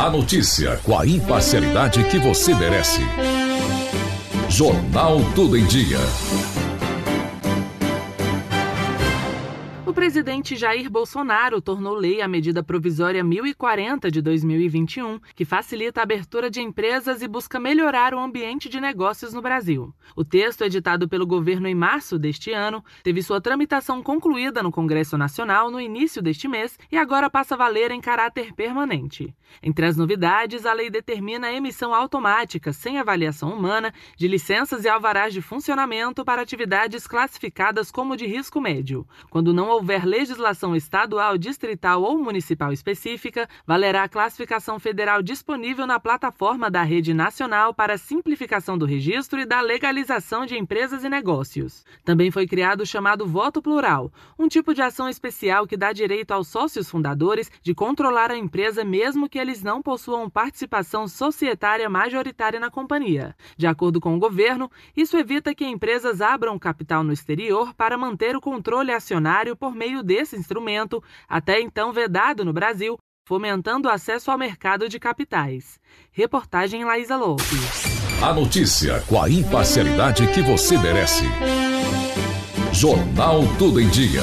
A notícia com a imparcialidade que você merece. Jornal Tudo em Dia. Presidente Jair Bolsonaro tornou lei a medida provisória 1040 de 2021, que facilita a abertura de empresas e busca melhorar o ambiente de negócios no Brasil. O texto, editado pelo governo em março deste ano, teve sua tramitação concluída no Congresso Nacional no início deste mês e agora passa a valer em caráter permanente. Entre as novidades, a lei determina a emissão automática, sem avaliação humana, de licenças e alvarás de funcionamento para atividades classificadas como de risco médio. Quando não houver legislação estadual, distrital ou municipal específica, valerá a classificação federal disponível na plataforma da Rede Nacional para Simplificação do Registro e da Legalização de Empresas e Negócios. Também foi criado o chamado voto plural, um tipo de ação especial que dá direito aos sócios fundadores de controlar a empresa mesmo que eles não possuam participação societária majoritária na companhia. De acordo com o governo, isso evita que empresas abram capital no exterior para manter o controle acionário por meio desse instrumento, até então vedado no Brasil, fomentando o acesso ao mercado de capitais. Reportagem Laísa Lopes. A notícia com a imparcialidade que você merece. Jornal Tudo em Dia.